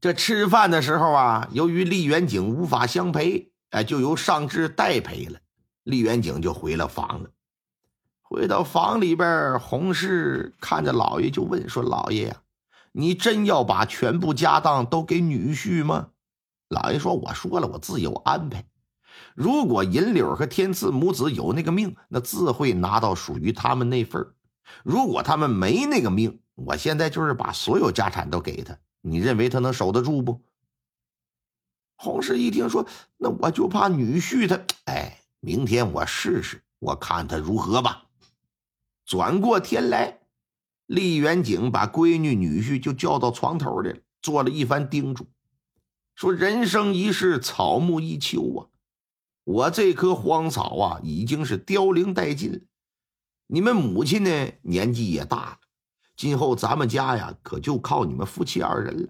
这吃饭的时候啊，由于厉远景无法相陪，哎，就由尚志代陪了。厉远景就回了房了。回到房里边，洪氏看着老爷就问说：“老爷呀，你真要把全部家当都给女婿吗？”老爷说：“我说了，我自有安排。如果银柳和天赐母子有那个命，那自会拿到属于他们那份如果他们没那个命，我现在就是把所有家产都给他，你认为他能守得住不？”洪氏一听说：“那我就怕女婿他……哎，明天我试试，我看他如何吧。”转过天来，厉元景把闺女、女婿就叫到床头来了，做了一番叮嘱，说：“人生一世，草木一秋啊！我这棵荒草啊，已经是凋零殆尽了。你们母亲呢，年纪也大了，今后咱们家呀，可就靠你们夫妻二人了。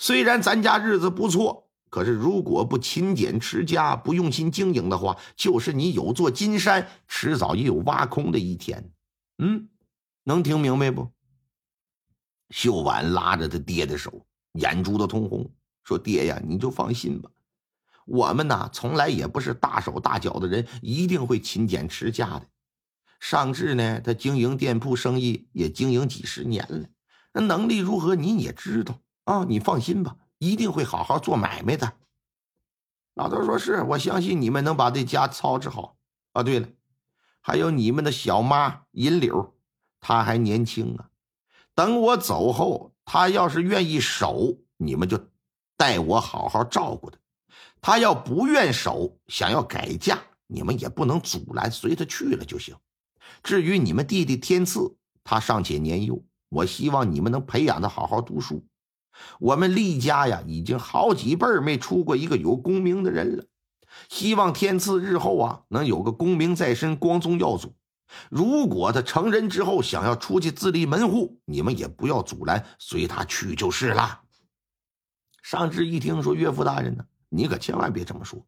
虽然咱家日子不错，可是如果不勤俭持家，不用心经营的话，就是你有座金山，迟早也有挖空的一天。”嗯，能听明白不？秀婉拉着他爹的手，眼珠子通红，说：“爹呀，你就放心吧，我们呐从来也不是大手大脚的人，一定会勤俭持家的。尚志呢，他经营店铺生意也经营几十年了，那能力如何你也知道啊。你放心吧，一定会好好做买卖的。”老头说：“是我相信你们能把这家操持好啊。对了。”还有你们的小妈银柳，她还年轻啊。等我走后，她要是愿意守，你们就带我好好照顾她；她要不愿守，想要改嫁，你们也不能阻拦，随她去了就行。至于你们弟弟天赐，他尚且年幼，我希望你们能培养他好好读书。我们厉家呀，已经好几辈没出过一个有功名的人了。希望天赐日后啊能有个功名在身，光宗耀祖。如果他成人之后想要出去自立门户，你们也不要阻拦，随他去就是了。尚志一听说，岳父大人呢，你可千万别这么说。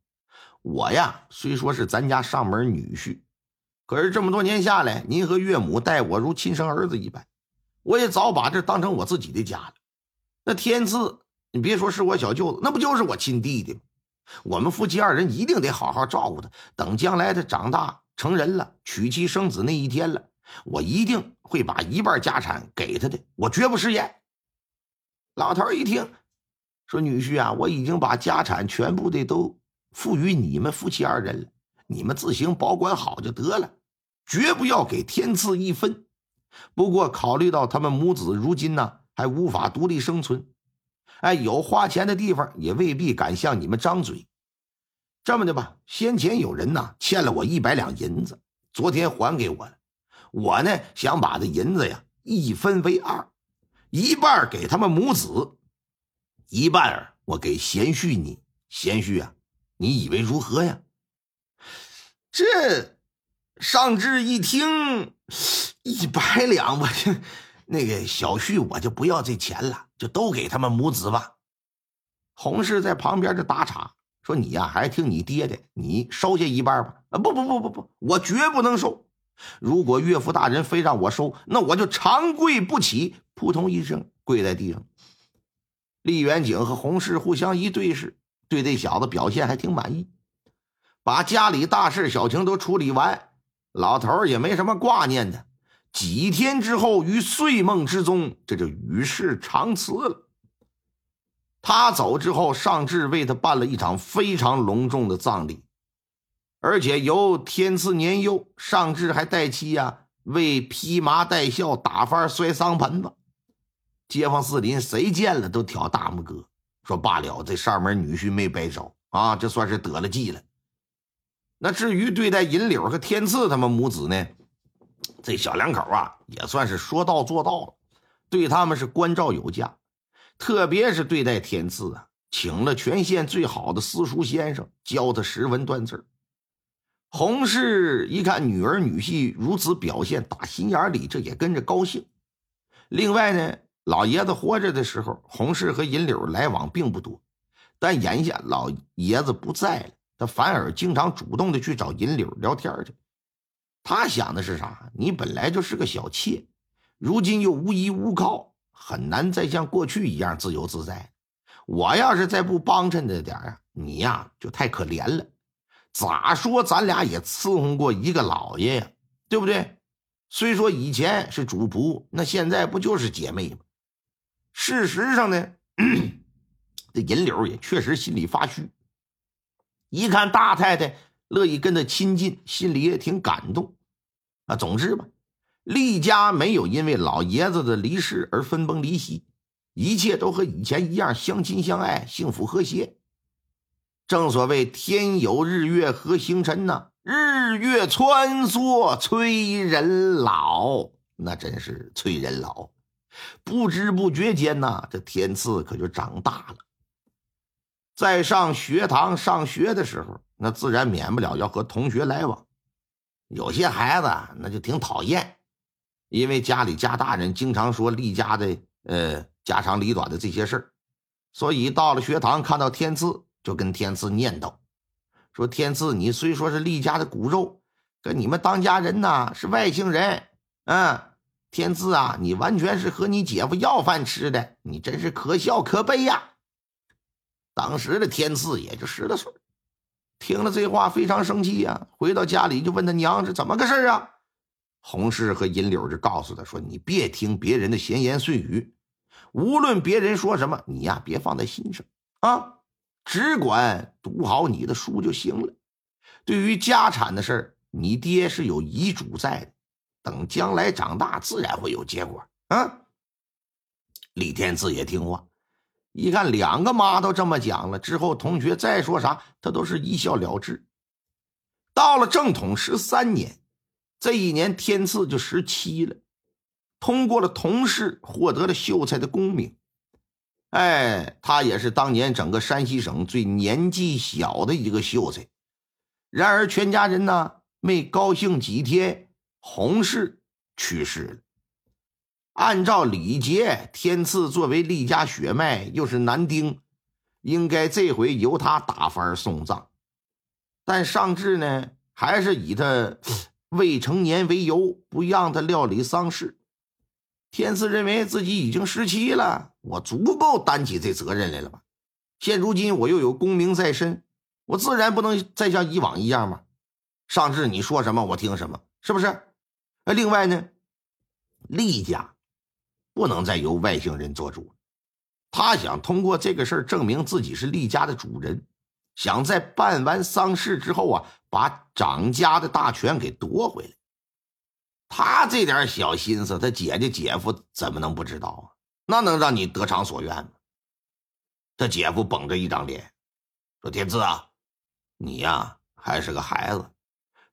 我呀，虽说是咱家上门女婿，可是这么多年下来，您和岳母待我如亲生儿子一般，我也早把这当成我自己的家了。那天赐，你别说是我小舅子，那不就是我亲弟弟吗？我们夫妻二人一定得好好照顾他。等将来他长大成人了，娶妻生子那一天了，我一定会把一半家产给他的，我绝不食言。老头一听，说：“女婿啊，我已经把家产全部的都赋予你们夫妻二人了，你们自行保管好就得了，绝不要给天赐一分。不过考虑到他们母子如今呢还无法独立生存。”哎，有花钱的地方也未必敢向你们张嘴。这么的吧，先前有人呐欠了我一百两银子，昨天还给我了。我呢想把这银子呀一分为二，一半给他们母子，一半我给贤婿你。贤婿啊，你以为如何呀？这尚志一听，一百两，我这。那个小婿，我就不要这钱了，就都给他们母子吧。洪氏在旁边就打岔说：“你呀，还是听你爹的，你收下一半吧。”啊，不不不不不，我绝不能收。如果岳父大人非让我收，那我就长跪不起，扑通一声跪在地上。厉元景和洪氏互相一对视，对这小子表现还挺满意，把家里大事小情都处理完，老头也没什么挂念的。几天之后，于睡梦之中，这就与世长辞了。他走之后，尚志为他办了一场非常隆重的葬礼，而且由天赐年幼，尚志还带妻呀为披麻戴孝、打幡摔丧盆子。街坊四邻谁见了都挑大拇哥，说罢了，这上门女婿没白找啊，这算是得了计了。那至于对待银柳和天赐他们母子呢？这小两口啊，也算是说到做到了，对他们是关照有加，特别是对待天赐啊，请了全县最好的私塾先生教他识文断字。洪氏一看女儿女婿如此表现，打心眼里这也跟着高兴。另外呢，老爷子活着的时候，洪氏和银柳来往并不多，但眼下老爷子不在了，他反而经常主动的去找银柳聊天去。他想的是啥？你本来就是个小妾，如今又无依无靠，很难再像过去一样自由自在。我要是再不帮衬着点啊，你呀就太可怜了。咋说，咱俩也伺候过一个老爷呀，对不对？虽说以前是主仆，那现在不就是姐妹吗？事实上呢，这银柳也确实心里发虚。一看大太太乐意跟他亲近，心里也挺感动。啊，总之吧，厉家没有因为老爷子的离世而分崩离析，一切都和以前一样相亲相爱，幸福和谐。正所谓天有日月和星辰呐，日月穿梭催人老，那真是催人老。不知不觉间呐，这天赐可就长大了。在上学堂上学的时候，那自然免不了要和同学来往。有些孩子那就挺讨厌，因为家里家大人经常说厉家的呃家长里短的这些事儿，所以到了学堂看到天赐。就跟天赐念叨，说：“天赐，你虽说是厉家的骨肉，跟你们当家人呐是外姓人。嗯，天赐啊，你完全是和你姐夫要饭吃的，你真是可笑可悲呀！”当时的天赐也就十来岁，听了这话非常生气呀。回到家里就问他娘是怎么个事啊？洪氏和银柳就告诉他说：“你别听别人的闲言碎语，无论别人说什么，你呀别放在心上啊。”只管读好你的书就行了。对于家产的事儿，你爹是有遗嘱在的，等将来长大，自然会有结果啊。李天赐也听话，一看两个妈都这么讲了，之后同学再说啥，他都是一笑了之。到了正统十三年，这一年天赐就十七了，通过了同试，获得了秀才的功名。哎，他也是当年整个山西省最年纪小的一个秀才。然而，全家人呢没高兴几天，洪氏去世了。按照礼节，天赐作为厉家血脉，又是男丁，应该这回由他打幡送葬。但上至呢，还是以他未成年为由，不让他料理丧事。天赐认为自己已经十七了，我足够担起这责任来了吧？现如今我又有功名在身，我自然不能再像以往一样嘛。上至你说什么我听什么，是不是？那另外呢，厉家不能再由外姓人做主，他想通过这个事儿证明自己是厉家的主人，想在办完丧事之后啊，把掌家的大权给夺回来。他这点小心思，他姐姐姐夫怎么能不知道啊？那能让你得偿所愿吗？他姐夫绷着一张脸，说：“天赐啊，你呀还是个孩子，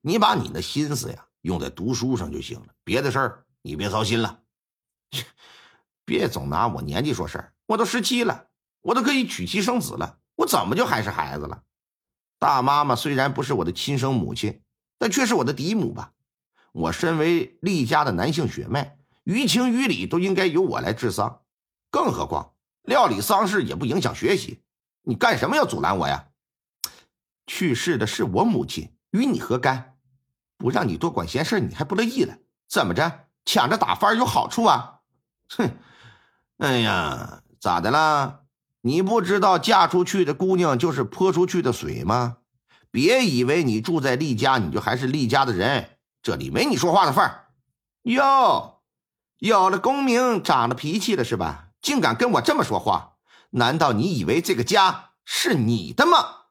你把你的心思呀用在读书上就行了，别的事儿你别操心了。别总拿我年纪说事儿，我都十七了，我都可以娶妻生子了，我怎么就还是孩子了？大妈妈虽然不是我的亲生母亲，但却是我的嫡母吧。”我身为厉家的男性血脉，于情于理都应该由我来治丧，更何况料理丧事也不影响学习。你干什么要阻拦我呀？去世的是我母亲，与你何干？不让你多管闲事，你还不乐意了？怎么着，抢着打翻有好处啊？哼！哎呀，咋的啦？你不知道嫁出去的姑娘就是泼出去的水吗？别以为你住在厉家，你就还是厉家的人。这里没你说话的份儿，哟，有了功名，长了脾气了是吧？竟敢跟我这么说话？难道你以为这个家是你的吗？